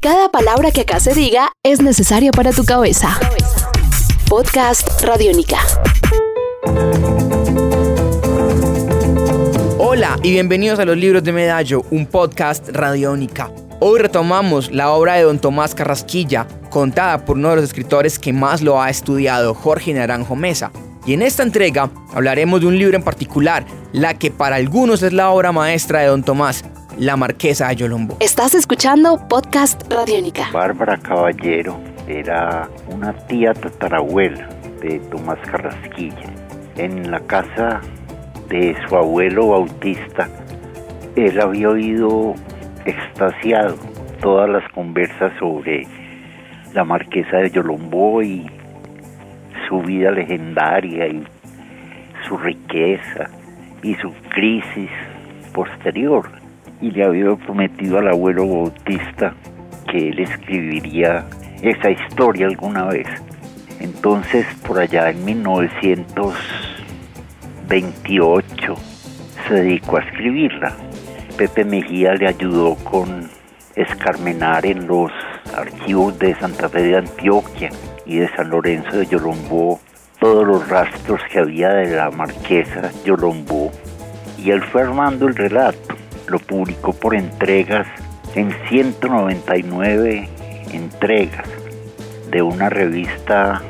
Cada palabra que acá se diga es necesaria para tu cabeza. Podcast Radiónica. Hola y bienvenidos a los libros de Medallo, un podcast radiónica. Hoy retomamos la obra de don Tomás Carrasquilla, contada por uno de los escritores que más lo ha estudiado, Jorge Naranjo Mesa. Y en esta entrega hablaremos de un libro en particular, la que para algunos es la obra maestra de don Tomás, La Marquesa de Yolombo. Estás escuchando Podcast Radiónica. Bárbara Caballero era una tía tatarabuela de Tomás Carrasquilla. En la casa de su abuelo Bautista, él había oído extasiado todas las conversas sobre la marquesa de Yolombó y su vida legendaria y su riqueza y su crisis posterior. Y le había prometido al abuelo Bautista que él escribiría esa historia alguna vez. Entonces, por allá en 1928, se dedicó a escribirla. Pepe Mejía le ayudó con escarmenar en los archivos de Santa Fe de Antioquia y de San Lorenzo de Yolombó todos los rastros que había de la marquesa Yolombó y él fue armando el relato. Lo publicó por entregas en 199 entregas de una revista,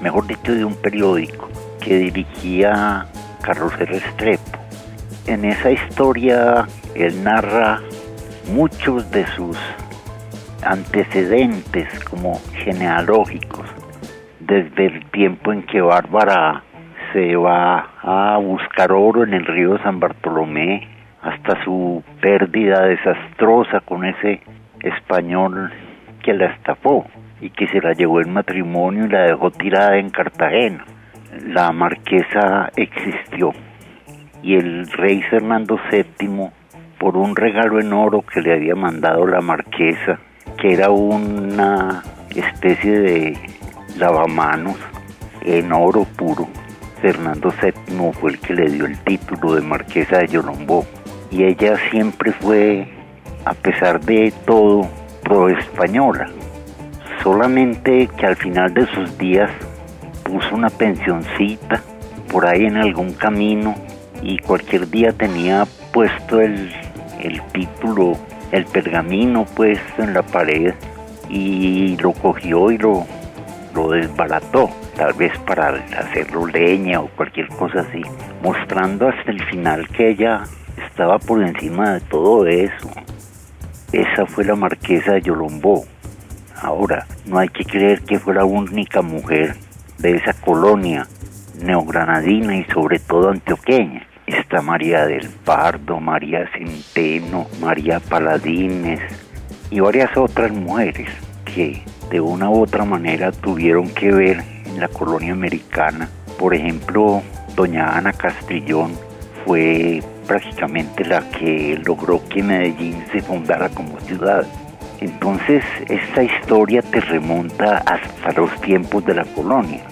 mejor dicho, de un periódico que dirigía Carlos Restrepo. En esa historia él narra muchos de sus antecedentes como genealógicos, desde el tiempo en que Bárbara se va a buscar oro en el río San Bartolomé, hasta su pérdida desastrosa con ese español que la estafó y que se la llevó en matrimonio y la dejó tirada en Cartagena. La marquesa existió y el rey Fernando VII, por un regalo en oro que le había mandado la marquesa, que era una especie de lavamanos en oro puro, Fernando VII fue el que le dio el título de marquesa de Yolombó y ella siempre fue, a pesar de todo, pro española. Solamente que al final de sus días puso una pensioncita por ahí en algún camino y cualquier día tenía puesto el, el título, el pergamino puesto en la pared y lo cogió y lo, lo desbarató, tal vez para hacerlo leña o cualquier cosa así, mostrando hasta el final que ella estaba por encima de todo eso. Esa fue la marquesa de Yolombó. Ahora, no hay que creer que fue la única mujer de esa colonia neogranadina y sobre todo antioqueña. Está María del Pardo, María Centeno, María Paladines y varias otras mujeres que de una u otra manera tuvieron que ver en la colonia americana. Por ejemplo, doña Ana Castrillón fue prácticamente la que logró que Medellín se fundara como ciudad. Entonces, esta historia te remonta hasta los tiempos de la colonia.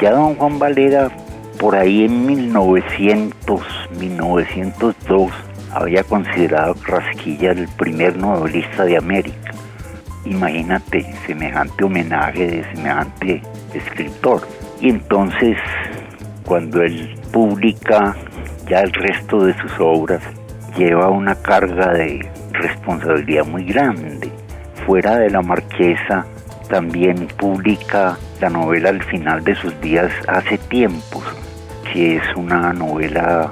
Ya don Juan Valera, por ahí en 1900, 1902, había considerado Rasquilla el primer novelista de América. Imagínate semejante homenaje de semejante escritor. Y entonces, cuando él publica ya el resto de sus obras, lleva una carga de responsabilidad muy grande. Fuera de la marquesa, también publica la novela Al final de sus días hace tiempos, que es una novela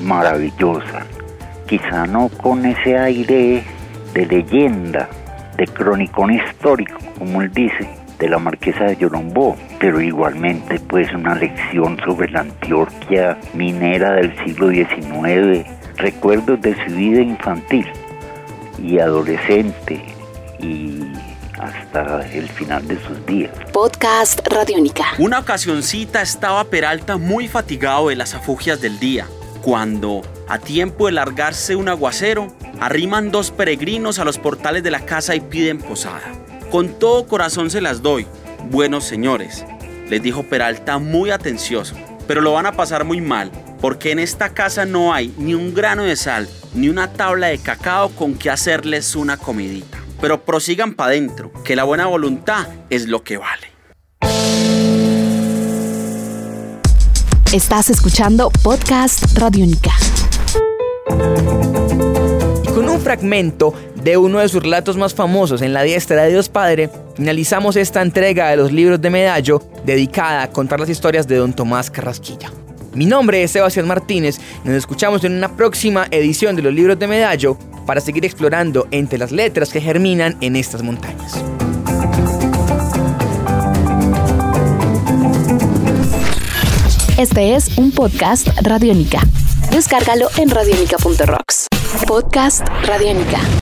maravillosa. Quizá no con ese aire de leyenda, de cronicón histórico, como él dice, de la marquesa de Yolombó, pero igualmente pues una lección sobre la Antioquia minera del siglo XIX, recuerdos de su vida infantil y adolescente y hasta el final de sus días. Podcast Radiónica. Una ocasioncita estaba Peralta muy fatigado de las afugias del día, cuando, a tiempo de largarse un aguacero, arriman dos peregrinos a los portales de la casa y piden posada. Con todo corazón se las doy, buenos señores, les dijo Peralta muy atencioso, pero lo van a pasar muy mal, porque en esta casa no hay ni un grano de sal, ni una tabla de cacao con que hacerles una comidita. pero prosigan para adentro, que la buena voluntad es lo que vale. Estás escuchando Podcast Radio Única. Y con un fragmento de uno de sus relatos más famosos en la diestra de Dios Padre, finalizamos esta entrega de los libros de Medallo dedicada a contar las historias de don Tomás Carrasquilla. Mi nombre es Sebastián Martínez nos escuchamos en una próxima edición de los libros de Medallo para seguir explorando entre las letras que germinan en estas montañas. Este es un podcast Radiónica. Descárgalo en radionica.rocks. Podcast Radiónica.